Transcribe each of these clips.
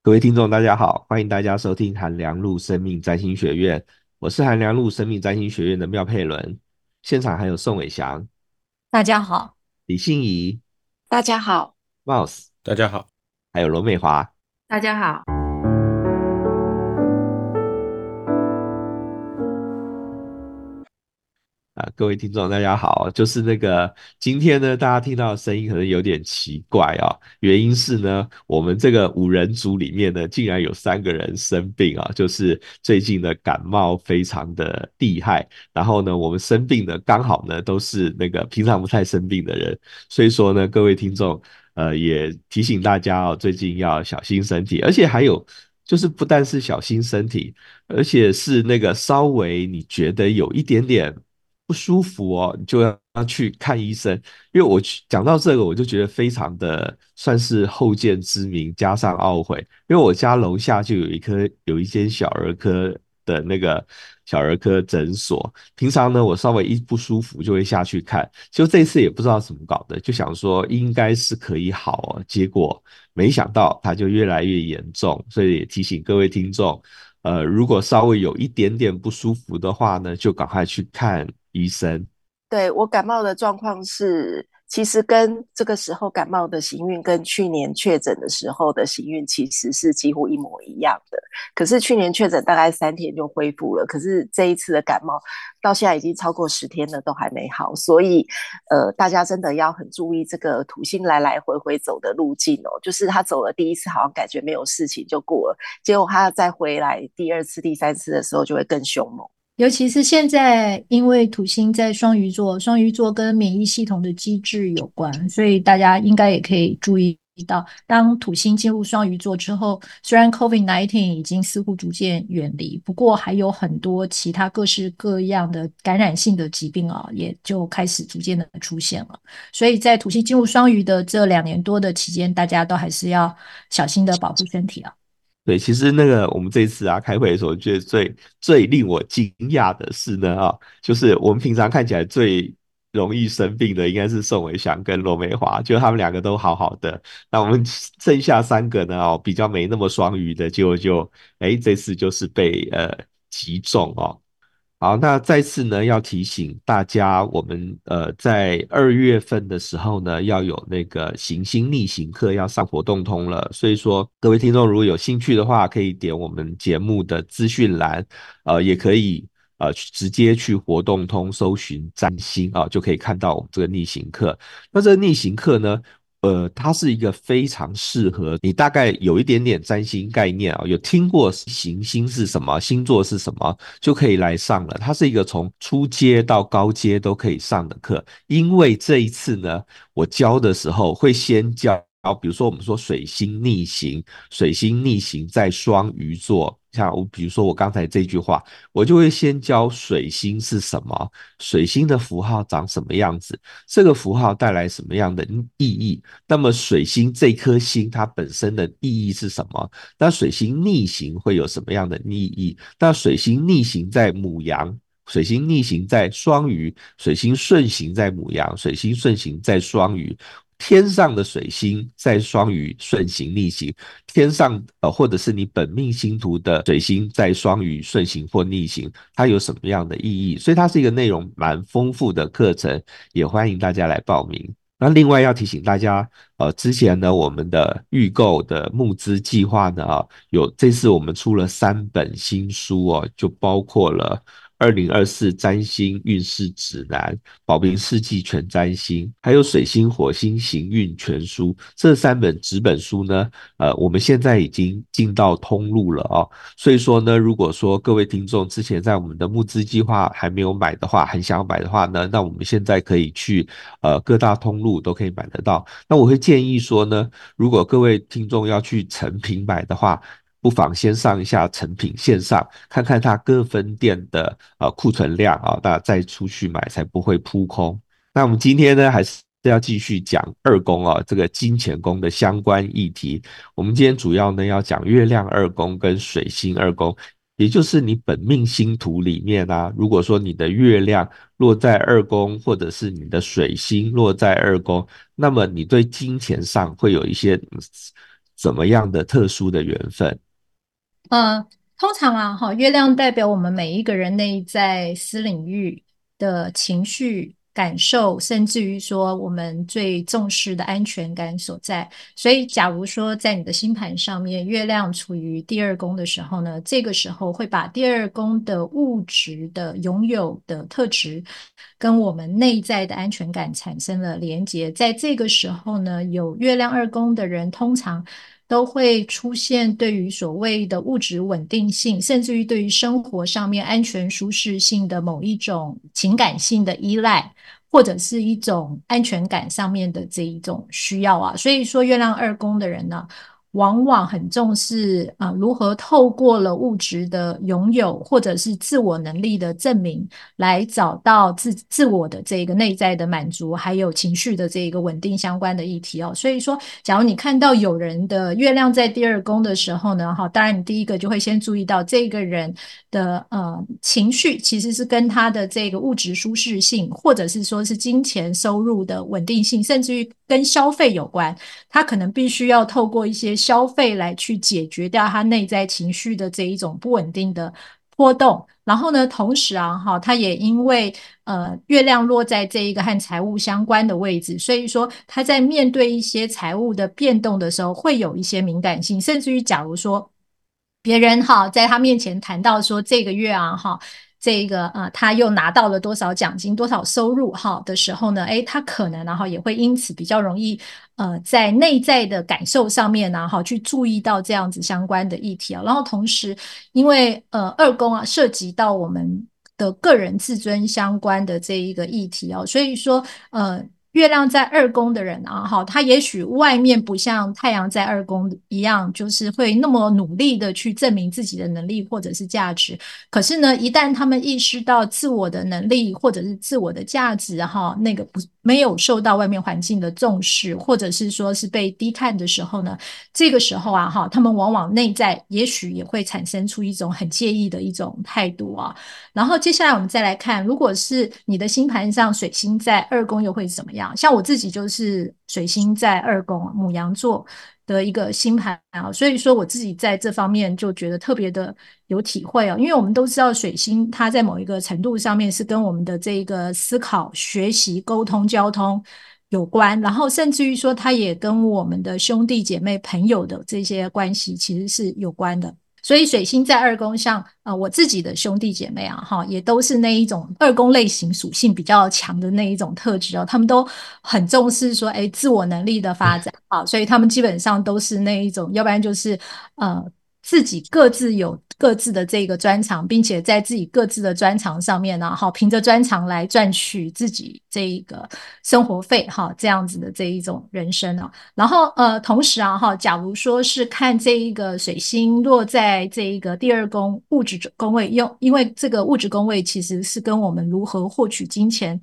各位听众，大家好，欢迎大家收听韩良路生命占星学院，我是韩良路生命占星学院的妙佩伦，现场还有宋伟翔，大家好，李欣怡，大家好，Mouse，大家好，还有罗美华，大家好。啊，各位听众，大家好。就是那个今天呢，大家听到的声音可能有点奇怪啊。原因是呢，我们这个五人组里面呢，竟然有三个人生病啊，就是最近的感冒非常的厉害。然后呢，我们生病的刚好呢，都是那个平常不太生病的人。所以说呢，各位听众，呃，也提醒大家哦，最近要小心身体。而且还有，就是不但是小心身体，而且是那个稍微你觉得有一点点。不舒服哦，你就要去看医生。因为我讲到这个，我就觉得非常的算是后见之明，加上懊悔。因为我家楼下就有一颗有一间小儿科的那个小儿科诊所，平常呢我稍微一不舒服就会下去看。就这次也不知道怎么搞的，就想说应该是可以好哦，结果没想到它就越来越严重。所以也提醒各位听众，呃，如果稍微有一点点不舒服的话呢，就赶快去看。医生，对，我感冒的状况是，其实跟这个时候感冒的行运，跟去年确诊的时候的行运其实是几乎一模一样的。可是去年确诊大概三天就恢复了，可是这一次的感冒到现在已经超过十天了，都还没好。所以，呃，大家真的要很注意这个土星来来回回走的路径哦。就是他走了第一次，好像感觉没有事情就过了，结果他再回来第二次、第三次的时候，就会更凶猛。尤其是现在，因为土星在双鱼座，双鱼座跟免疫系统的机制有关，所以大家应该也可以注意到，当土星进入双鱼座之后，虽然 COVID-19 已经似乎逐渐远离，不过还有很多其他各式各样的感染性的疾病啊，也就开始逐渐的出现了。所以在土星进入双鱼的这两年多的期间，大家都还是要小心的保护身体啊。对，其实那个我们这次啊开会的时候，觉得最最令我惊讶的是呢啊，就是我们平常看起来最容易生病的应该是宋伟祥跟罗美华，就他们两个都好好的，那我们 剩下三个呢哦，比较没那么双鱼的，结果就哎这次就是被呃击中哦。好，那再次呢，要提醒大家，我们呃在二月份的时候呢，要有那个行星逆行课要上活动通了。所以说，各位听众如果有兴趣的话，可以点我们节目的资讯栏，呃，也可以呃直接去活动通搜寻占星啊，就可以看到我们这个逆行课。那这个逆行课呢，呃，它是一个非常适合你大概有一点点占星概念啊，有听过行星是什么，星座是什么，就可以来上了。它是一个从初阶到高阶都可以上的课。因为这一次呢，我教的时候会先教，比如说我们说水星逆行，水星逆行在双鱼座。像我，比如说我刚才这句话，我就会先教水星是什么，水星的符号长什么样子，这个符号带来什么样的意义。那么水星这颗星它本身的意义是什么？那水星逆行会有什么样的意义？那水星逆行在母羊，水星逆行在双鱼，水星顺行在母羊，水星顺行在双鱼。天上的水星在双鱼顺行逆行，天上呃或者是你本命星图的水星在双鱼顺行或逆行，它有什么样的意义？所以它是一个内容蛮丰富的课程，也欢迎大家来报名。那另外要提醒大家，呃，之前呢我们的预购的募资计划呢啊，有这次我们出了三本新书哦，就包括了。二零二四占星运势指南、宝瓶世纪全占星，还有水星火星行运全书，这三本纸本书呢，呃，我们现在已经进到通路了哦。所以说呢，如果说各位听众之前在我们的募资计划还没有买的话，很想买的话呢，那我们现在可以去呃各大通路都可以买得到。那我会建议说呢，如果各位听众要去成品买的话，不妨先上一下成品线上，看看它各分店的呃库存量啊，那再出去买才不会扑空。那我们今天呢，还是要继续讲二宫啊，这个金钱宫的相关议题。我们今天主要呢要讲月亮二宫跟水星二宫，也就是你本命星图里面啊，如果说你的月亮落在二宫，或者是你的水星落在二宫，那么你对金钱上会有一些。怎么样的特殊的缘分？呃，通常啊，哈，月亮代表我们每一个人内在私领域的情绪。感受，甚至于说我们最重视的安全感所在。所以，假如说在你的星盘上面，月亮处于第二宫的时候呢，这个时候会把第二宫的物质的拥有的特质，跟我们内在的安全感产生了连接。在这个时候呢，有月亮二宫的人，通常都会出现对于所谓的物质稳定性，甚至于对于生活上面安全舒适性的某一种情感性的依赖。或者是一种安全感上面的这一种需要啊，所以说月亮二宫的人呢，往往很重视啊，如何透过了物质的拥有，或者是自我能力的证明，来找到自自我的这个内在的满足，还有情绪的这个稳定相关的议题哦。所以说，假如你看到有人的月亮在第二宫的时候呢，哈，当然你第一个就会先注意到这个人的呃情绪，其实是跟他的这个物质舒适性，或者是说是金钱收入的稳定性，甚至于跟消费有关，他可能必须要透过一些。消费来去解决掉他内在情绪的这一种不稳定的波动，然后呢，同时啊，哈，他也因为呃月亮落在这一个和财务相关的位置，所以说他在面对一些财务的变动的时候，会有一些敏感性，甚至于假如说别人哈在他面前谈到说这个月啊哈。这一个啊，他又拿到了多少奖金、多少收入哈的时候呢？诶，他可能然后也会因此比较容易呃，在内在的感受上面呢，哈，去注意到这样子相关的议题啊。然后同时，因为呃二宫啊涉及到我们的个人自尊相关的这一个议题哦，所以说呃。月亮在二宫的人啊，哈，他也许外面不像太阳在二宫一样，就是会那么努力的去证明自己的能力或者是价值。可是呢，一旦他们意识到自我的能力或者是自我的价值，哈，那个不。没有受到外面环境的重视，或者是说是被低看的时候呢，这个时候啊，哈，他们往往内在也许也会产生出一种很介意的一种态度啊。然后接下来我们再来看，如果是你的星盘上水星在二宫又会怎么样？像我自己就是水星在二宫，母羊座。的一个星盘啊，所以说我自己在这方面就觉得特别的有体会啊，因为我们都知道水星它在某一个程度上面是跟我们的这个思考、学习、沟通、交通有关，然后甚至于说它也跟我们的兄弟姐妹、朋友的这些关系其实是有关的。所以水星在二宫，像呃我自己的兄弟姐妹啊，哈，也都是那一种二宫类型属性比较强的那一种特质哦，他们都很重视说，哎，自我能力的发展 啊，所以他们基本上都是那一种，要不然就是呃。自己各自有各自的这个专长，并且在自己各自的专长上面呢，哈，凭着专长来赚取自己这一个生活费，哈，这样子的这一种人生啊。然后呃，同时啊，哈，假如说是看这一个水星落在这一个第二宫物质宫位，用因为这个物质宫位其实是跟我们如何获取金钱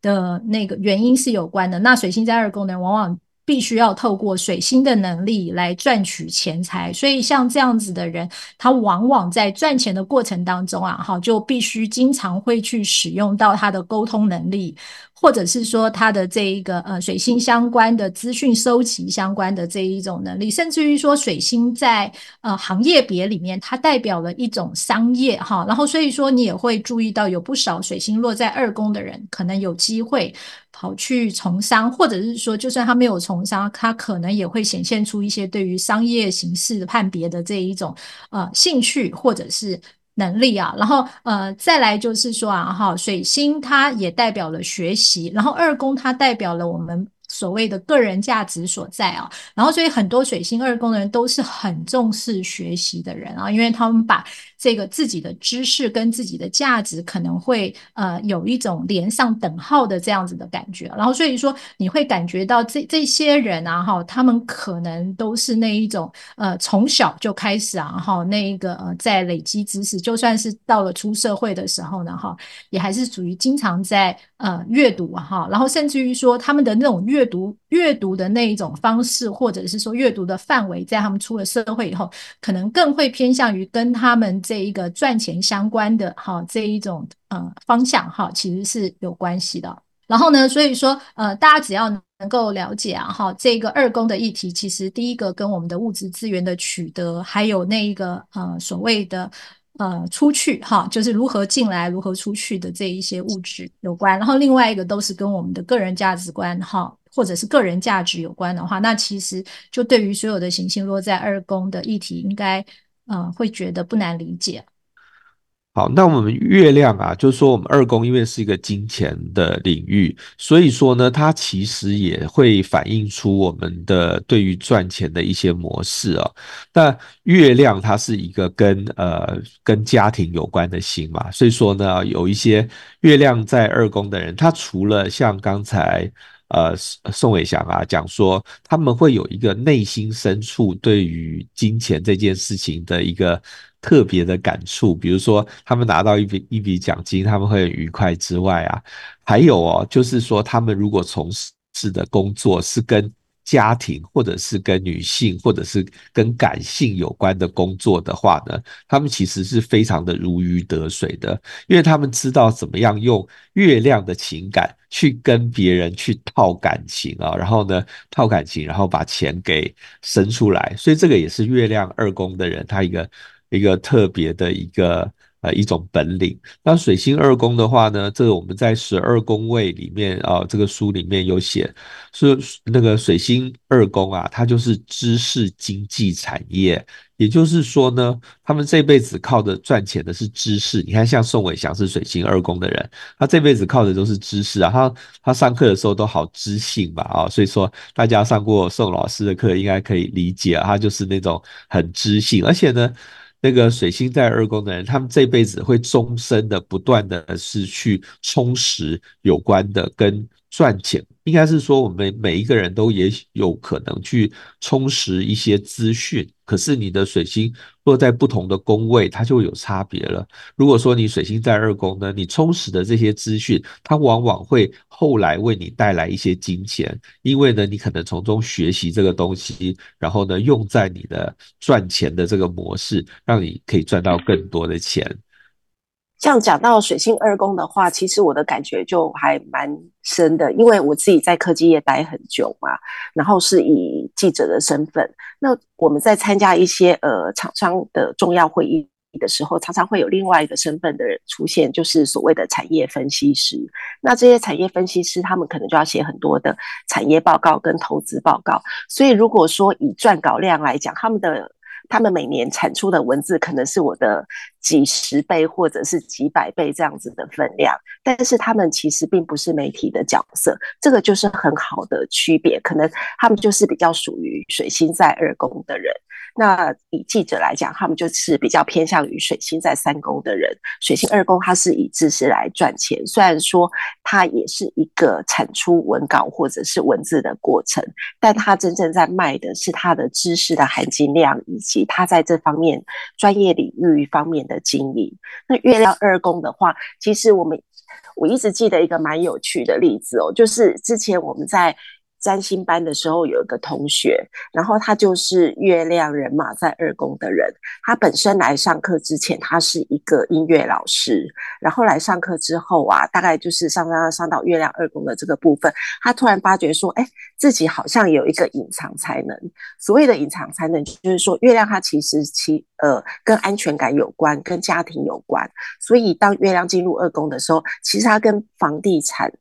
的那个原因是有关的。那水星在二宫呢，往往。必须要透过水星的能力来赚取钱财，所以像这样子的人，他往往在赚钱的过程当中啊，哈，就必须经常会去使用到他的沟通能力。或者是说他的这一个呃水星相关的资讯收集相关的这一种能力，甚至于说水星在呃行业别里面，它代表了一种商业哈，然后所以说你也会注意到有不少水星落在二宫的人，可能有机会跑去从商，或者是说就算他没有从商，他可能也会显现出一些对于商业形式判别的这一种呃兴趣或者是。能力啊，然后呃，再来就是说啊，哈，水星它也代表了学习，然后二宫它代表了我们。所谓的个人价值所在啊，然后所以很多水星二宫的人都是很重视学习的人啊，因为他们把这个自己的知识跟自己的价值可能会呃有一种连上等号的这样子的感觉，然后所以说你会感觉到这这些人啊哈，他们可能都是那一种呃从小就开始啊哈那一个呃在累积知识，就算是到了出社会的时候呢哈，也还是属于经常在呃阅读哈，然后甚至于说他们的那种阅读阅读的那一种方式，或者是说阅读的范围，在他们出了社会以后，可能更会偏向于跟他们这一个赚钱相关的哈这一种呃方向哈，其实是有关系的。然后呢，所以说呃，大家只要能够了解啊，哈，这个二宫的议题，其实第一个跟我们的物质资源的取得，还有那一个呃所谓的呃出去哈，就是如何进来、如何出去的这一些物质有关。然后另外一个都是跟我们的个人价值观哈，或者是个人价值有关的话，那其实就对于所有的行星落在二宫的议题，应该呃会觉得不难理解。好，那我们月亮啊，就是说我们二宫因为是一个金钱的领域，所以说呢，它其实也会反映出我们的对于赚钱的一些模式啊。那月亮它是一个跟呃跟家庭有关的星嘛，所以说呢，有一些月亮在二宫的人，他除了像刚才呃宋伟祥啊讲说，他们会有一个内心深处对于金钱这件事情的一个。特别的感触，比如说他们拿到一笔一笔奖金，他们会很愉快之外啊，还有哦，就是说他们如果从事的工作是跟家庭或者是跟女性或者是跟感性有关的工作的话呢，他们其实是非常的如鱼得水的，因为他们知道怎么样用月亮的情感去跟别人去套感情啊，然后呢套感情，然后把钱给生出来，所以这个也是月亮二宫的人他一个。一个特别的一个呃一种本领。那水星二宫的话呢，这个我们在十二宫位里面啊，这个书里面有写，说那个水星二宫啊，它就是知识经济产业。也就是说呢，他们这辈子靠的赚钱的是知识。你看，像宋伟祥是水星二宫的人，他这辈子靠的都是知识啊。他他上课的时候都好知性吧啊，所以说大家上过宋老师的课，应该可以理解，他就是那种很知性，而且呢。那个水星在二宫的人，他们这辈子会终身的不断的是去充实有关的跟赚钱，应该是说我们每一个人都也有可能去充实一些资讯。可是你的水星落在不同的宫位，它就有差别了。如果说你水星在二宫呢，你充实的这些资讯，它往往会后来为你带来一些金钱，因为呢，你可能从中学习这个东西，然后呢，用在你的赚钱的这个模式，让你可以赚到更多的钱。像讲到水星二宫的话，其实我的感觉就还蛮深的，因为我自己在科技业待很久嘛，然后是以记者的身份，那我们在参加一些呃厂商的重要会议的时候，常常会有另外一个身份的人出现，就是所谓的产业分析师。那这些产业分析师，他们可能就要写很多的产业报告跟投资报告，所以如果说以撰稿量来讲，他们的他们每年产出的文字可能是我的几十倍或者是几百倍这样子的分量，但是他们其实并不是媒体的角色，这个就是很好的区别，可能他们就是比较属于水星在二宫的人。那以记者来讲，他们就是比较偏向于水星在三宫的人。水星二宫，他是以知识来赚钱，虽然说他也是一个产出文稿或者是文字的过程，但他真正在卖的是他的知识的含金量，以及他在这方面专业领域方面的经历。那月亮二宫的话，其实我们我一直记得一个蛮有趣的例子哦，就是之前我们在。占星班的时候有一个同学，然后他就是月亮人马在二宫的人。他本身来上课之前，他是一个音乐老师，然后来上课之后啊，大概就是上上上到月亮二宫的这个部分，他突然发觉说，哎，自己好像有一个隐藏才能。所谓的隐藏才能，就是说月亮它其实其呃跟安全感有关，跟家庭有关。所以当月亮进入二宫的时候，其实它跟房地产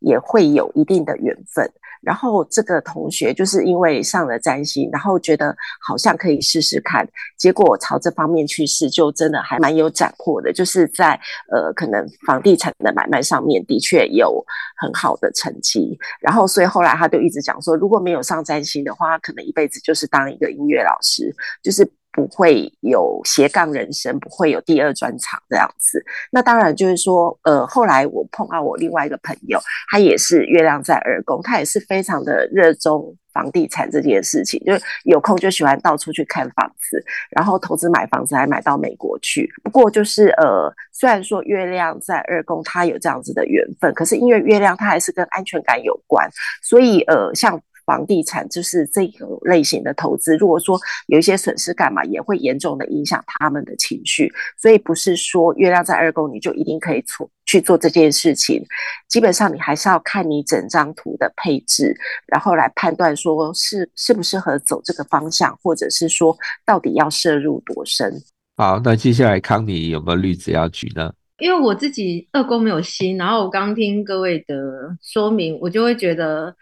也会有一定的缘分。然后这个同学就是因为上了占星，然后觉得好像可以试试看，结果朝这方面去试，就真的还蛮有斩获的。就是在呃，可能房地产的买卖上面的确有很好的成绩。然后所以后来他就一直讲说，如果没有上占星的话，可能一辈子就是当一个音乐老师，就是。不会有斜杠人生，不会有第二专场这样子。那当然就是说，呃，后来我碰到我另外一个朋友，他也是月亮在二宫，他也是非常的热衷房地产这件事情，就是有空就喜欢到处去看房子，然后投资买房子还买到美国去。不过就是呃，虽然说月亮在二宫，他有这样子的缘分，可是因为月亮它还是跟安全感有关，所以呃，像。房地产就是这个类型的投资，如果说有一些损失干嘛，也会严重的影响他们的情绪。所以不是说月亮在二宫你就一定可以做去做这件事情，基本上你还是要看你整张图的配置，然后来判断说是适不适合走这个方向，或者是说到底要摄入多深。好，那接下来康妮有没有例子要举呢？因为我自己二宫没有心，然后我刚听各位的说明，我就会觉得，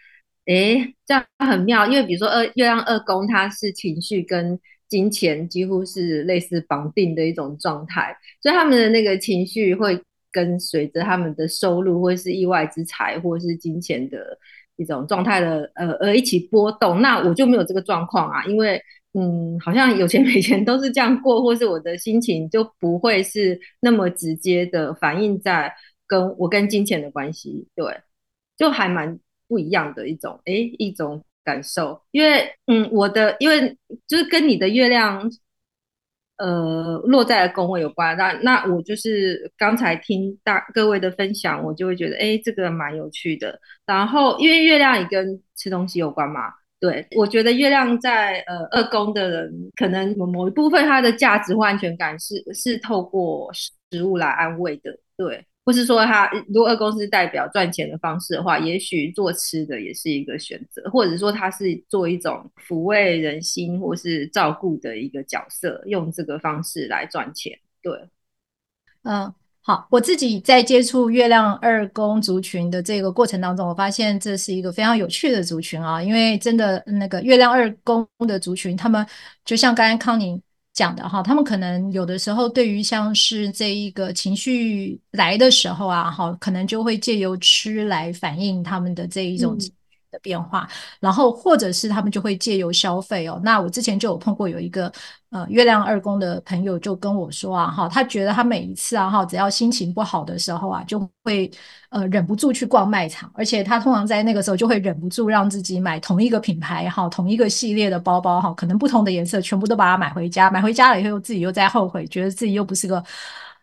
诶，这样很妙。因为比如说二月亮二宫，它是情绪跟金钱几乎是类似绑定的一种状态，所以他们的那个情绪会跟随着他们的收入，或是意外之财，或是金钱的一种状态的呃而一起波动。那我就没有这个状况啊，因为。嗯，好像有钱 没钱都是这样过，或是我的心情就不会是那么直接的反映在跟我跟金钱的关系，对，就还蛮不一样的一种，哎，一种感受。因为，嗯，我的因为就是跟你的月亮，呃，落在了宫位有关。那那我就是刚才听大各位的分享，我就会觉得，哎，这个蛮有趣的。然后，因为月亮也跟吃东西有关嘛。对，我觉得月亮在呃二宫的人，可能某某一部分他的价值或安全感是是透过食物来安慰的，对，或是说他如果二宫是代表赚钱的方式的话，也许做吃的也是一个选择，或者说他是做一种抚慰人心或是照顾的一个角色，用这个方式来赚钱，对，嗯。好，我自己在接触月亮二宫族群的这个过程当中，我发现这是一个非常有趣的族群啊，因为真的那个月亮二宫的族群，他们就像刚才康宁讲的哈，他们可能有的时候对于像是这一个情绪来的时候啊，哈，可能就会借由吃来反映他们的这一种。的变化，然后或者是他们就会借由消费哦。那我之前就有碰过有一个呃月亮二宫的朋友就跟我说啊哈，他觉得他每一次啊哈，只要心情不好的时候啊，就会呃忍不住去逛卖场，而且他通常在那个时候就会忍不住让自己买同一个品牌哈，同一个系列的包包哈，可能不同的颜色全部都把它买回家，买回家了以后自己又在后悔，觉得自己又不是个。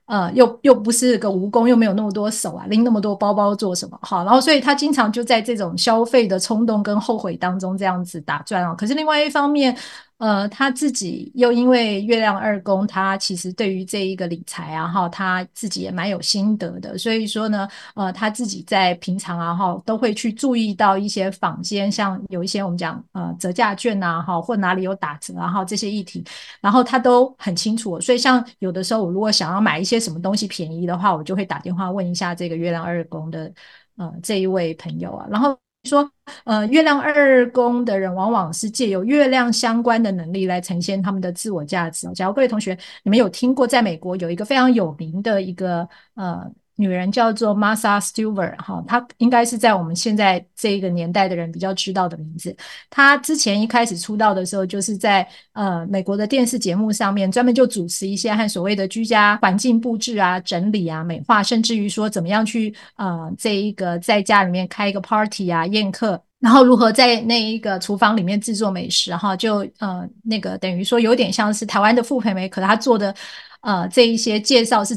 呃，又又不是个蜈蚣，又没有那么多手啊，拎那么多包包做什么？好，然后所以他经常就在这种消费的冲动跟后悔当中这样子打转啊。可是另外一方面，呃，他自己又因为月亮二宫，他其实对于这一个理财啊，哈，他自己也蛮有心得的。所以说呢，呃，他自己在平常啊，哈，都会去注意到一些坊间，像有一些我们讲呃折价券啊，哈，或哪里有打折啊，哈，这些议题，然后他都很清楚。所以像有的时候，我如果想要买一些什么东西便宜的话，我就会打电话问一下这个月亮二宫的呃这一位朋友啊，然后。说，呃，月亮二宫的人往往是借由月亮相关的能力来呈现他们的自我价值。假如各位同学你们有听过，在美国有一个非常有名的一个呃女人叫做 Martha Stewart 哈，她应该是在我们现在这一个年代的人比较知道的名字。她之前一开始出道的时候，就是在呃美国的电视节目上面专门就主持一些和所谓的居家环境布置啊、整理啊、美化，甚至于说怎么样去呃这一个在家里面开一个 party 啊、宴客，然后如何在那一个厨房里面制作美食哈，就呃那个等于说有点像是台湾的傅培梅，可她做的呃这一些介绍是。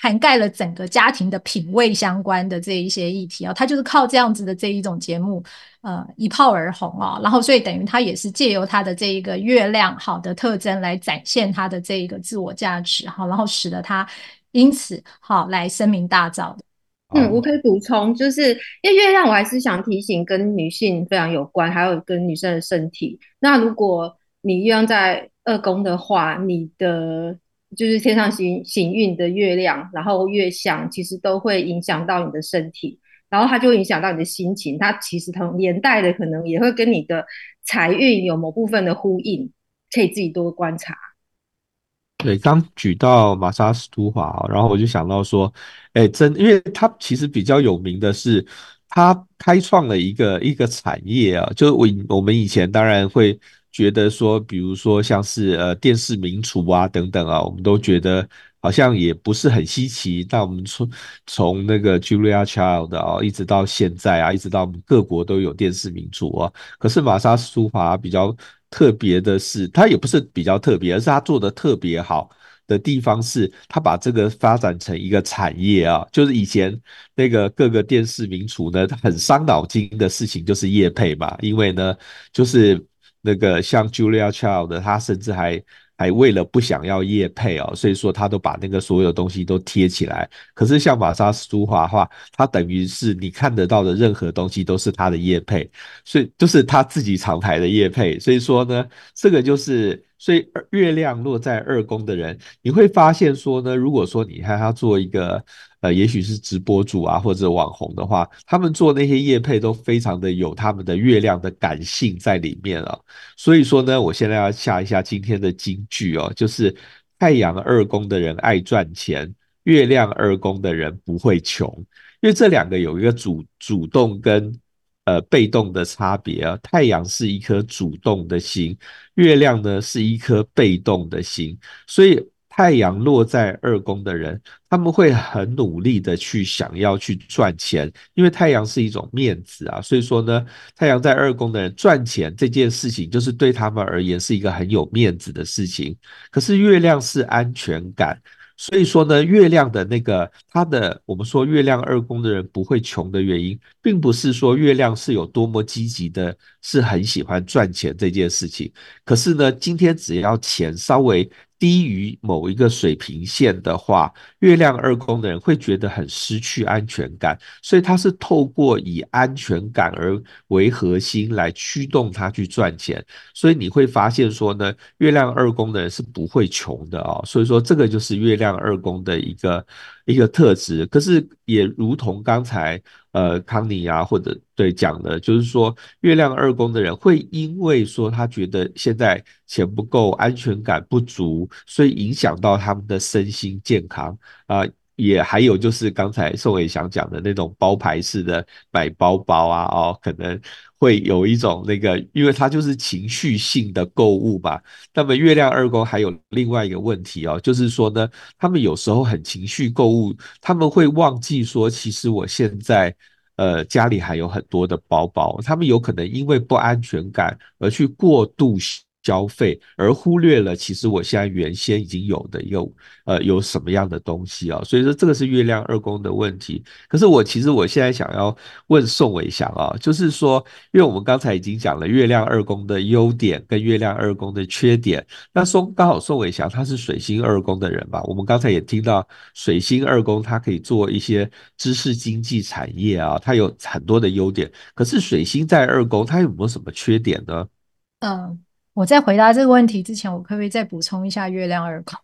涵盖了整个家庭的品味相关的这一些议题啊，他就是靠这样子的这一种节目，呃，一炮而红啊。然后，所以等于他也是借由他的这一个月亮好的特征来展现他的这一个自我价值，哈，然后使得他因此好来声名大噪的。嗯，我可以补充，就是因为月亮，我还是想提醒跟女性非常有关，还有跟女生的身体。那如果你月亮在二宫的话，你的。就是天上行行运的月亮，然后月相其实都会影响到你的身体，然后它就会影响到你的心情。它其实同连带的可能也会跟你的财运有某部分的呼应，可以自己多观察。对，刚举到玛莎斯图华，然后我就想到说，哎，真，因为他其实比较有名的是，他开创了一个一个产业啊，就我我们以前当然会。觉得说，比如说像是呃电视名厨啊等等啊，我们都觉得好像也不是很稀奇。但我们从从那个 Julia Child 啊，一直到现在啊，一直到我们各国都有电视名厨啊。可是玛莎斯图华比较特别的是，它也不是比较特别，而是它做的特别好。的地方是，他把这个发展成一个产业啊，就是以前那个各个电视名厨呢，很伤脑筋的事情就是业配嘛，因为呢，就是那个像 Julia Child，他甚至还。还为了不想要叶配哦，所以说他都把那个所有东西都贴起来。可是像玛莎苏华的话，他等于是你看得到的任何东西都是他的叶配，所以就是他自己厂牌的叶配。所以说呢，这个就是。所以月亮落在二宫的人，你会发现说呢，如果说你看他做一个呃，也许是直播主啊或者网红的话，他们做那些业配都非常的有他们的月亮的感性在里面啊。所以说呢，我现在要下一下今天的金句哦，就是太阳二宫的人爱赚钱，月亮二宫的人不会穷，因为这两个有一个主主动跟。呃，被动的差别啊，太阳是一颗主动的星，月亮呢是一颗被动的星，所以太阳落在二宫的人，他们会很努力的去想要去赚钱，因为太阳是一种面子啊，所以说呢，太阳在二宫的人赚钱这件事情，就是对他们而言是一个很有面子的事情，可是月亮是安全感。所以说呢，月亮的那个它的，我们说月亮二宫的人不会穷的原因，并不是说月亮是有多么积极的，是很喜欢赚钱这件事情。可是呢，今天只要钱稍微低于某一个水平线的话，月亮二宫的人会觉得很失去安全感，所以他是透过以安全感而为核心来驱动他去赚钱。所以你会发现说呢，月亮二宫的人是不会穷的哦。所以说这个就是月亮二宫的一个一个特质。可是也如同刚才。呃，康妮啊，或者对讲的，就是说，月亮二宫的人会因为说他觉得现在钱不够，安全感不足，所以影响到他们的身心健康啊。也还有就是刚才宋伟祥讲的那种包牌式的买包包啊，哦，可能会有一种那个，因为它就是情绪性的购物嘛。那么月亮二宫还有另外一个问题哦，就是说呢，他们有时候很情绪购物，他们会忘记说，其实我现在呃家里还有很多的包包，他们有可能因为不安全感而去过度。消费而忽略了，其实我现在原先已经有的一个呃有什么样的东西啊？所以说这个是月亮二宫的问题。可是我其实我现在想要问宋伟祥啊，就是说，因为我们刚才已经讲了月亮二宫的优点跟月亮二宫的缺点，那宋刚好宋伟祥他是水星二宫的人吧？我们刚才也听到水星二宫他可以做一些知识经济产业啊，他有很多的优点。可是水星在二宫，他有没有什么缺点呢？嗯。我在回答这个问题之前，我可不可以再补充一下月亮二宫？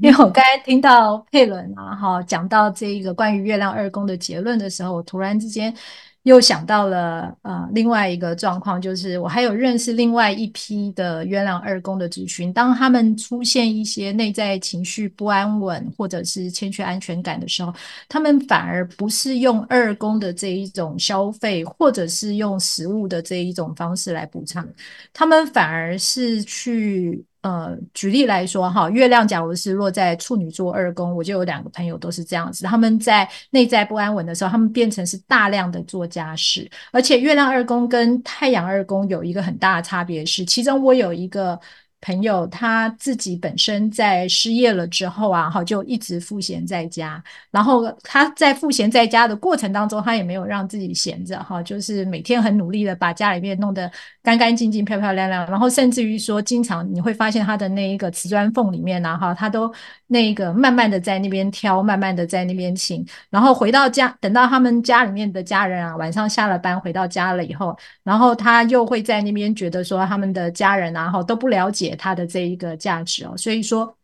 因为我刚才听到佩伦啊，哈，讲到这一个关于月亮二宫的结论的时候，我突然之间。又想到了呃另外一个状况，就是我还有认识另外一批的月亮二宫的咨询，当他们出现一些内在情绪不安稳或者是欠缺安全感的时候，他们反而不是用二宫的这一种消费，或者是用食物的这一种方式来补偿，他们反而是去。呃，举例来说哈，月亮假如是落在处女座二宫，我就有两个朋友都是这样子，他们在内在不安稳的时候，他们变成是大量的做家事，而且月亮二宫跟太阳二宫有一个很大的差别是，其中我有一个。朋友他自己本身在失业了之后啊，哈，就一直赋闲在家。然后他在赋闲在家的过程当中，他也没有让自己闲着，哈，就是每天很努力的把家里面弄得干干净净、漂漂亮亮。然后甚至于说，经常你会发现他的那一个瓷砖缝里面呢，哈，他都那个慢慢的在那边挑，慢慢的在那边清。然后回到家，等到他们家里面的家人啊，晚上下了班回到家了以后，然后他又会在那边觉得说，他们的家人啊，哈，都不了解。它的这一个价值哦，所以说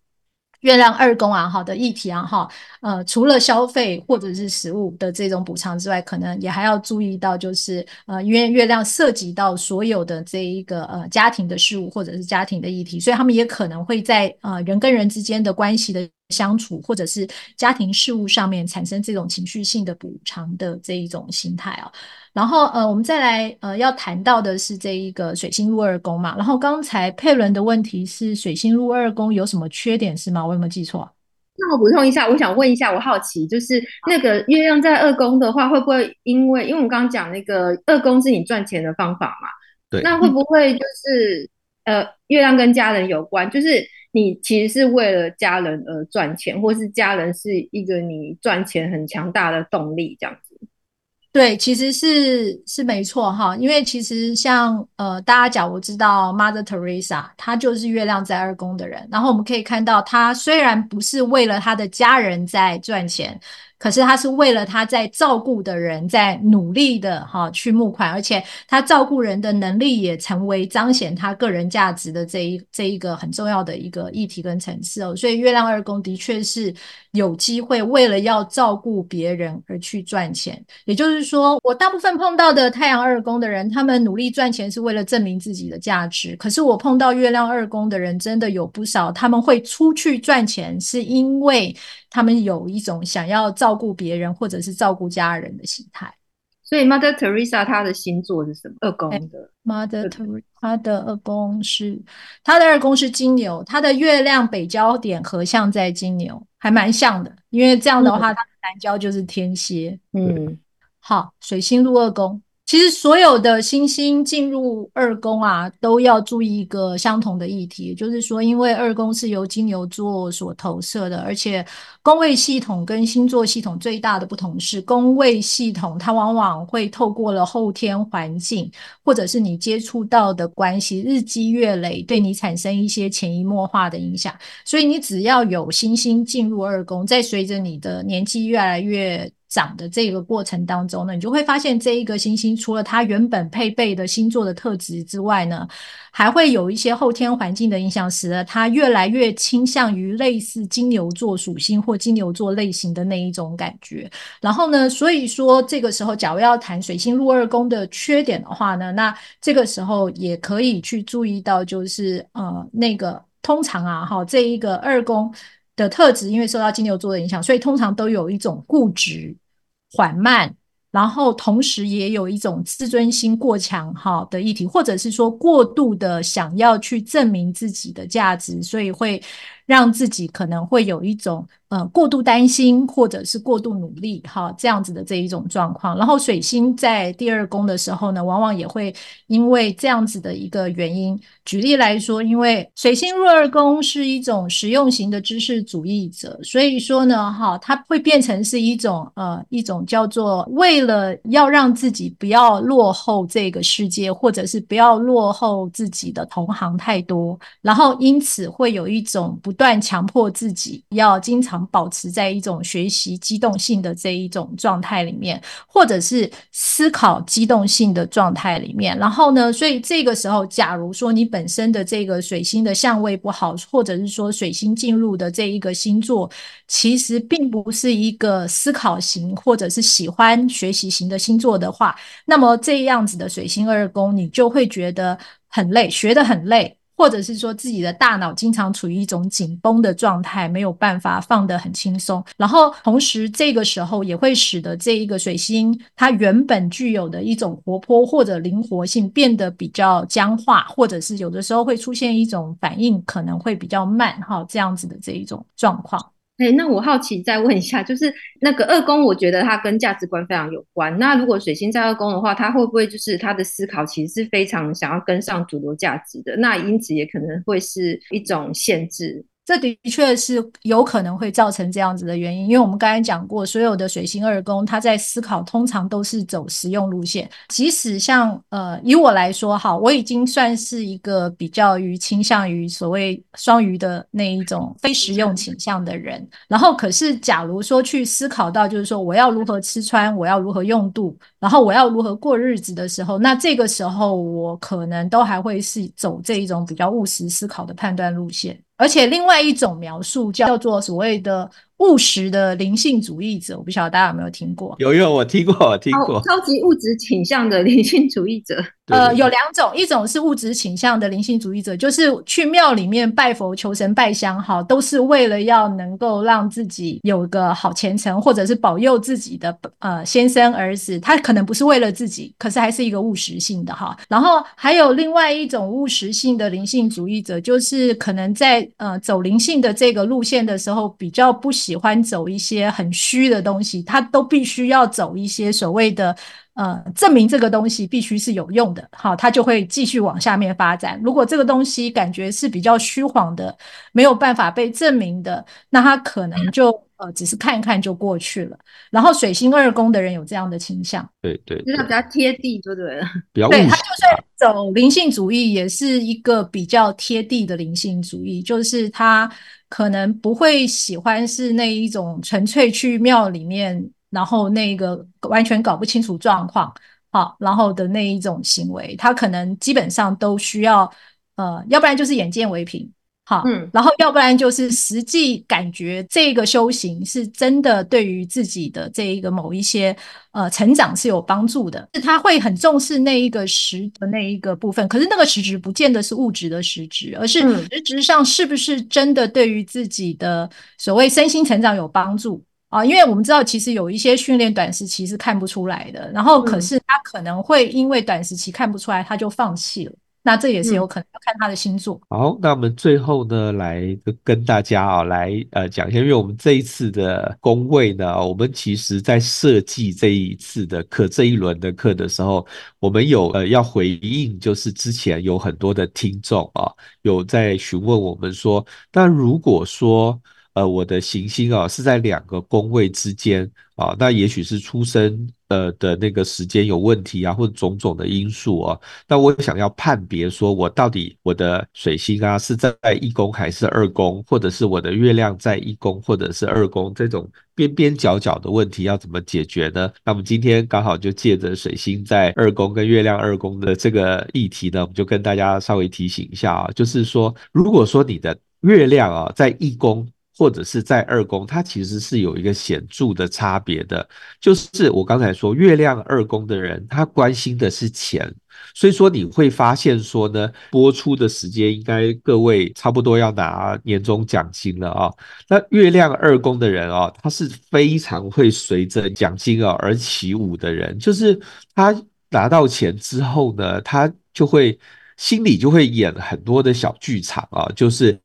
月亮二宫啊，好的议题啊，哈，呃，除了消费或者是食物的这种补偿之外，可能也还要注意到，就是呃，因为月亮涉及到所有的这一个呃家庭的事物或者是家庭的议题，所以他们也可能会在呃人跟人之间的关系的相处或者是家庭事务上面产生这种情绪性的补偿的这一种心态啊。然后呃，我们再来呃，要谈到的是这一个水星入二宫嘛。然后刚才佩伦的问题是水星入二宫有什么缺点是吗？我有没有记错？那我补充一下，我想问一下，我好奇就是那个月亮在二宫的话，会不会因为因为我们刚刚讲那个二宫是你赚钱的方法嘛？对，那会不会就是呃月亮跟家人有关？就是你其实是为了家人而赚钱，或是家人是一个你赚钱很强大的动力，这样子。对，其实是是没错哈，因为其实像呃，大家讲，我知道 Mother Teresa，她就是月亮在二宫的人，然后我们可以看到，她虽然不是为了她的家人在赚钱。可是他是为了他在照顾的人在努力的哈去募款，而且他照顾人的能力也成为彰显他个人价值的这一这一个很重要的一个议题跟层次哦。所以月亮二宫的确是有机会为了要照顾别人而去赚钱。也就是说，我大部分碰到的太阳二宫的人，他们努力赚钱是为了证明自己的价值。可是我碰到月亮二宫的人，真的有不少，他们会出去赚钱，是因为。他们有一种想要照顾别人或者是照顾家人的心态，所以 Mother Teresa 她的星座是什么？二宫的 Mother Teresa 她的二宫是她的二宫是金牛，她的月亮北交点合相在金牛，还蛮像的。因为这样的话，她的南交就是天蝎。嗯，好，水星入二宫。其实所有的星星进入二宫啊，都要注意一个相同的议题，就是说，因为二宫是由金牛座所投射的，而且宫位系统跟星座系统最大的不同是，宫位系统它往往会透过了后天环境，或者是你接触到的关系，日积月累，对你产生一些潜移默化的影响。所以你只要有星星进入二宫，在随着你的年纪越来越长的这个过程当中呢，你就会发现这一个星星除了它原本配备的星座的特质之外呢，还会有一些后天环境的影响，使得它越来越倾向于类似金牛座属性或金牛座类型的那一种感觉。然后呢，所以说这个时候，假如要谈水星入二宫的缺点的话呢，那这个时候也可以去注意到，就是呃那个通常啊哈这一个二宫。的特质，因为受到金牛座的影响，所以通常都有一种固执、缓慢，然后同时也有一种自尊心过强哈的议题，或者是说过度的想要去证明自己的价值，所以会让自己可能会有一种。呃，过度担心或者是过度努力，哈，这样子的这一种状况。然后水星在第二宫的时候呢，往往也会因为这样子的一个原因。举例来说，因为水星入二宫是一种实用型的知识主义者，所以说呢，哈，它会变成是一种呃一种叫做为了要让自己不要落后这个世界，或者是不要落后自己的同行太多，然后因此会有一种不断强迫自己要经常。保持在一种学习机动性的这一种状态里面，或者是思考机动性的状态里面。然后呢，所以这个时候，假如说你本身的这个水星的相位不好，或者是说水星进入的这一个星座，其实并不是一个思考型或者是喜欢学习型的星座的话，那么这样子的水星二宫，你就会觉得很累，学得很累。或者是说自己的大脑经常处于一种紧绷的状态，没有办法放得很轻松。然后同时这个时候也会使得这一个水星它原本具有的一种活泼或者灵活性变得比较僵化，或者是有的时候会出现一种反应可能会比较慢哈，这样子的这一种状况。哎、那我好奇再问一下，就是那个二宫，我觉得它跟价值观非常有关。那如果水星在二宫的话，它会不会就是他的思考其实是非常想要跟上主流价值的？那因此也可能会是一种限制。这的确是有可能会造成这样子的原因，因为我们刚才讲过，所有的水星二宫，他在思考通常都是走实用路线。即使像呃，以我来说，哈，我已经算是一个比较于倾向于所谓双鱼的那一种非实用倾向的人。然后，可是假如说去思考到，就是说我要如何吃穿，我要如何用度，然后我要如何过日子的时候，那这个时候我可能都还会是走这一种比较务实思考的判断路线。而且另外一种描述叫做所谓的务实的灵性主义者，我不晓得大家有没有听过？有有，我听过，我听过。超级物质倾向的灵性主义者，呃，有两种，一种是物质倾向的灵性主义者，就是去庙里面拜佛求神拜香，哈，都是为了要能够让自己有个好前程，或者是保佑自己的呃先生儿子。他可能不是为了自己，可是还是一个务实性的哈。然后还有另外一种务实性的灵性主义者，就是可能在呃走灵性的这个路线的时候，比较不喜。喜欢走一些很虚的东西，他都必须要走一些所谓的呃，证明这个东西必须是有用的，好，他就会继续往下面发展。如果这个东西感觉是比较虚晃的，没有办法被证明的，那他可能就呃只是看一看就过去了。然后水星二宫的人有这样的倾向，对对，对，就是比较贴地，就对了。比较对，他就算走灵性主义，也是一个比较贴地的灵性主义，就是他可能不会喜欢是那一种纯粹去庙里面。然后那个完全搞不清楚状况，好，然后的那一种行为，他可能基本上都需要，呃，要不然就是眼见为凭，好，嗯，然后要不然就是实际感觉这个修行是真的对于自己的这一个某一些呃成长是有帮助的，是他会很重视那一个实的那一个部分，可是那个实质不见得是物质的实质，而是实质上是不是真的对于自己的所谓身心成长有帮助。啊，因为我们知道，其实有一些训练短时期是看不出来的，然后可是他可能会因为短时期看不出来，他就放弃了。那这也是有可能要看他的星座。好，那我们最后呢，来跟大家啊，来呃讲一下，因为我们这一次的工位呢，我们其实在设计这一次的课，这一轮的课的时候，我们有呃要回应，就是之前有很多的听众啊，有在询问我们说，那如果说。呃，我的行星啊是在两个宫位之间啊，那也许是出生呃的那个时间有问题啊，或者种种的因素啊。那我想要判别说，我到底我的水星啊是在一宫还是二宫，或者是我的月亮在一宫或者是二宫，这种边边角角的问题要怎么解决呢？那么今天刚好就借着水星在二宫跟月亮二宫的这个议题呢，我们就跟大家稍微提醒一下啊，就是说，如果说你的月亮啊在一宫。或者是在二宫，它其实是有一个显著的差别的，就是我刚才说，月亮二宫的人，他关心的是钱，所以说你会发现说呢，播出的时间应该各位差不多要拿年终奖金了啊。那月亮二宫的人啊，他是非常会随着奖金啊而起舞的人，就是他拿到钱之后呢，他就会心里就会演很多的小剧场啊，就是。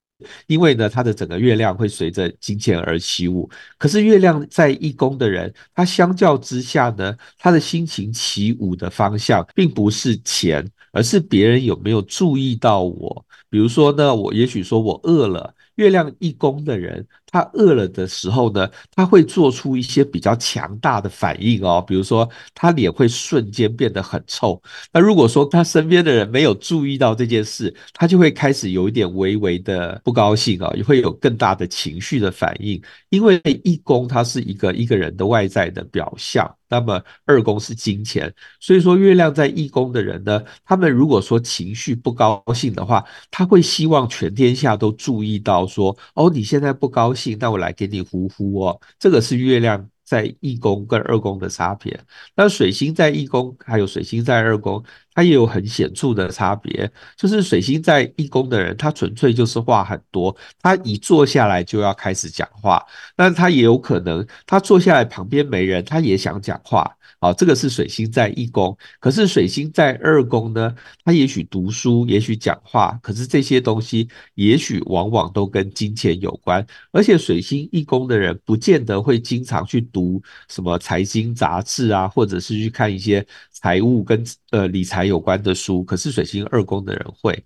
因为呢，他的整个月亮会随着金钱而起舞。可是月亮在一宫的人，他相较之下呢，他的心情起舞的方向并不是钱，而是别人有没有注意到我。比如说呢，我也许说我饿了。月亮一宫的人，他饿了的时候呢，他会做出一些比较强大的反应哦，比如说他脸会瞬间变得很臭。那如果说他身边的人没有注意到这件事，他就会开始有一点微微的不高兴啊，也会有更大的情绪的反应。因为一宫它是一个一个人的外在的表象。那么二宫是金钱，所以说月亮在一宫的人呢，他们如果说情绪不高兴的话，他会希望全天下都注意到说，哦，你现在不高兴，那我来给你呼呼哦，这个是月亮在一宫跟二宫的差别。那水星在一宫，还有水星在二宫，它也有很显著的差别，就是水星在一宫的人，他纯粹就是话很多，他一坐下来就要开始讲话，那他也有可能，他坐下来旁边没人，他也想讲话。好，这个是水星在一宫，可是水星在二宫呢，他也许读书，也许讲话，可是这些东西也许往往都跟金钱有关，而且水星一宫的人不见得会经常去读什么财经杂志啊，或者是去看一些财务跟呃理财有关的书，可是水星二宫的人会。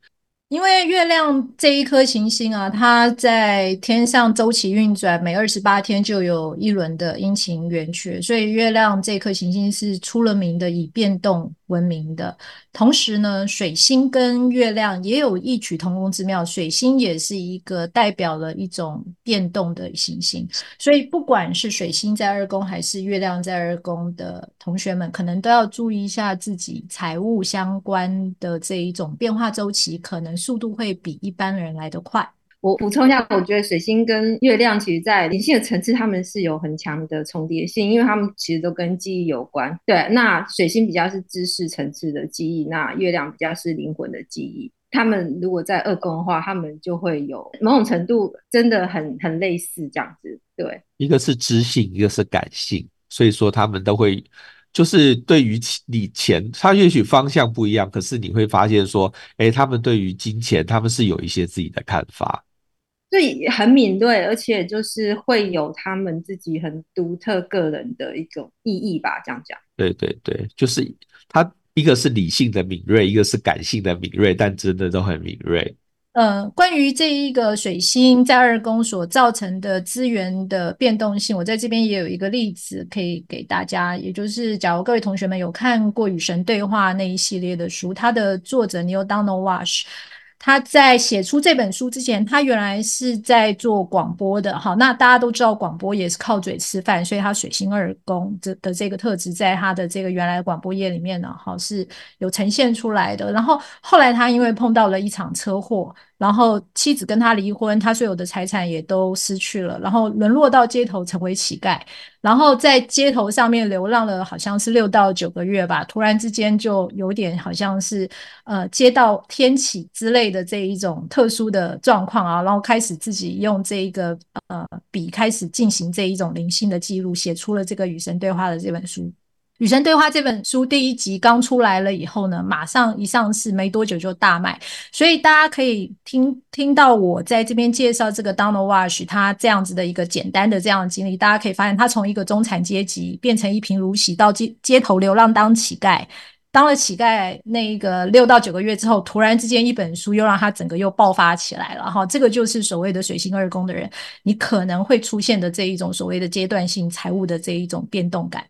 因为月亮这一颗行星啊，它在天上周期运转，每二十八天就有一轮的阴晴圆缺，所以月亮这颗行星是出了名的以变动闻名的。同时呢，水星跟月亮也有异曲同工之妙，水星也是一个代表了一种变动的行星，所以不管是水星在二宫还是月亮在二宫的同学们，可能都要注意一下自己财务相关的这一种变化周期，可能速度会比一般人来得快。我补充一下，我觉得水星跟月亮其实，在灵性的层次，他们是有很强的重叠性，因为他们其实都跟记忆有关。对，那水星比较是知识层次的记忆，那月亮比较是灵魂的记忆。他们如果在二宫的话，他们就会有某种程度真的很很类似这样子。对，一个是知性，一个是感性，所以说他们都会就是对于你钱，他也许方向不一样，可是你会发现说，诶，他们对于金钱，他们是有一些自己的看法。所就很敏锐，而且就是会有他们自己很独特个人的一种意义吧，这样讲。对对对，就是他一个是理性的敏锐，一个是感性的敏锐，但真的都很敏锐。呃，关于这一个水星在二宫所造成的资源的变动性，我在这边也有一个例子可以给大家，也就是假如各位同学们有看过《与神对话》那一系列的书，它的作者 Neale Donald Wash，。他在写出这本书之前，他原来是在做广播的。好，那大家都知道广播也是靠嘴吃饭，所以他水星二宫这的这个特质，在他的这个原来广播业里面呢，好是有呈现出来的。然后后来他因为碰到了一场车祸。然后妻子跟他离婚，他所有的财产也都失去了，然后沦落到街头成为乞丐，然后在街头上面流浪了，好像是六到九个月吧。突然之间就有点好像是呃接到天启之类的这一种特殊的状况啊，然后开始自己用这一个呃笔开始进行这一种灵性的记录，写出了这个与神对话的这本书。与神对话这本书第一集刚出来了以后呢，马上一上市没多久就大卖，所以大家可以听听到我在这边介绍这个 Donald Wash 他这样子的一个简单的这样的经历，大家可以发现他从一个中产阶级变成一贫如洗，到街街头流浪当乞丐，当了乞丐那个六到九个月之后，突然之间一本书又让他整个又爆发起来了哈，这个就是所谓的水星二宫的人，你可能会出现的这一种所谓的阶段性财务的这一种变动感。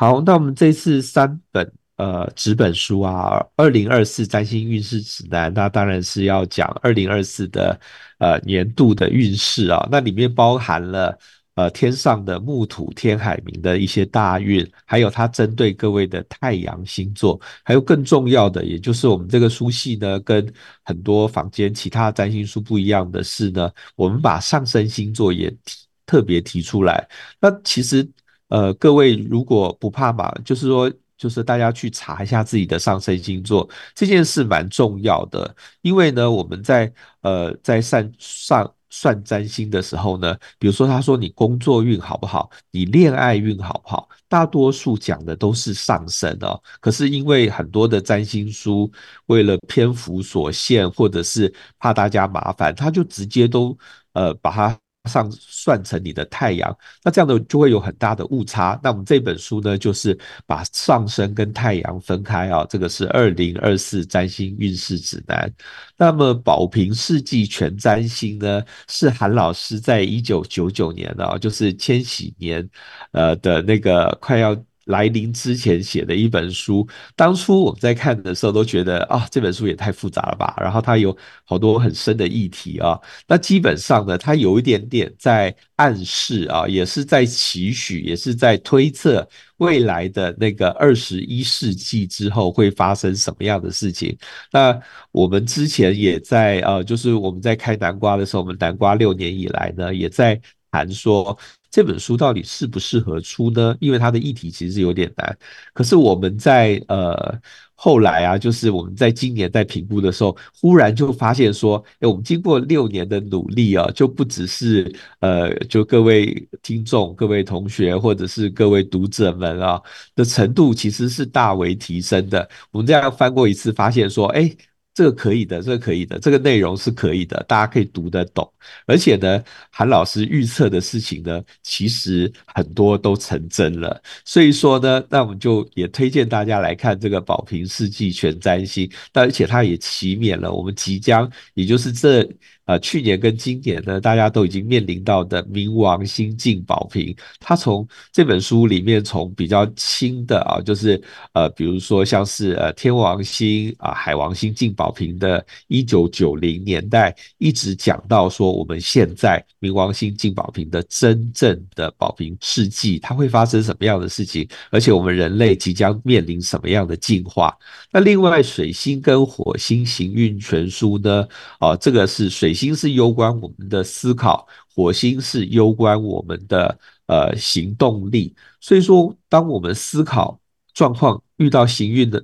好，那我们这次三本呃纸本书啊，二零二四占星运势指南，那当然是要讲二零二四的呃年度的运势啊，那里面包含了呃天上的木土天海冥的一些大运，还有它针对各位的太阳星座，还有更重要的，也就是我们这个书系呢，跟很多坊间其他占星书不一样的是呢，我们把上升星座也提特别提出来，那其实。呃，各位如果不怕嘛，就是说，就是大家去查一下自己的上升星座，这件事蛮重要的。因为呢，我们在呃在算上算占星的时候呢，比如说他说你工作运好不好，你恋爱运好不好，大多数讲的都是上升哦。可是因为很多的占星书为了篇幅所限，或者是怕大家麻烦，他就直接都呃把它。上算成你的太阳，那这样的就会有很大的误差。那我们这本书呢，就是把上升跟太阳分开啊。这个是二零二四占星运势指南。那么宝瓶世纪全占星呢，是韩老师在一九九九年啊，就是千禧年，呃的那个快要。来临之前写的一本书，当初我们在看的时候都觉得啊，这本书也太复杂了吧。然后它有好多很深的议题啊。那基本上呢，它有一点点在暗示啊，也是在期许，也是在推测未来的那个二十一世纪之后会发生什么样的事情。那我们之前也在呃，就是我们在开南瓜的时候，我们南瓜六年以来呢，也在谈说。这本书到底适不适合出呢？因为它的议题其实是有点难。可是我们在呃后来啊，就是我们在今年在评估的时候，忽然就发现说，诶，我们经过六年的努力啊，就不只是呃，就各位听众、各位同学或者是各位读者们啊的程度，其实是大为提升的。我们这样翻过一次，发现说，诶。这个可以的，这个可以的，这个内容是可以的，大家可以读得懂。而且呢，韩老师预测的事情呢，其实很多都成真了。所以说呢，那我们就也推荐大家来看这个宝瓶世纪全占星。但而且它也启免了我们即将，也就是这。呃，去年跟今年呢，大家都已经面临到的冥王星进宝瓶，他从这本书里面从比较轻的啊，就是呃，比如说像是呃天王星啊、海王星进宝瓶的一九九零年代，一直讲到说我们现在冥王星进宝瓶的真正的宝瓶世纪，它会发生什么样的事情，而且我们人类即将面临什么样的进化。那另外水星跟火星行运全书呢，啊，这个是水。星是攸关我们的思考，火星是攸关我们的呃行动力。所以说，当我们思考状况遇到行运的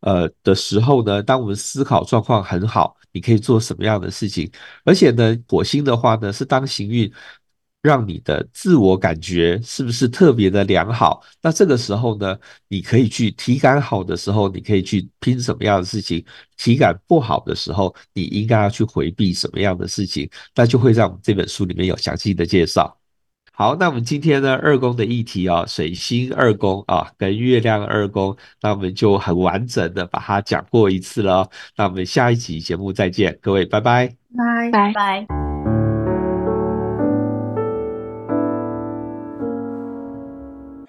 呃的时候呢，当我们思考状况很好，你可以做什么样的事情？而且呢，火星的话呢，是当行运让你的自我感觉是不是特别的良好？那这个时候呢，你可以去体感好的时候，你可以去拼什么样的事情；体感不好的时候，你应该要去回避什么样的事情。那就会在我们这本书里面有详细的介绍。好，那我们今天呢，二宫的议题啊，水星二宫啊，跟月亮二宫，那我们就很完整的把它讲过一次了。那我们下一集节目再见，各位，拜拜，拜拜拜。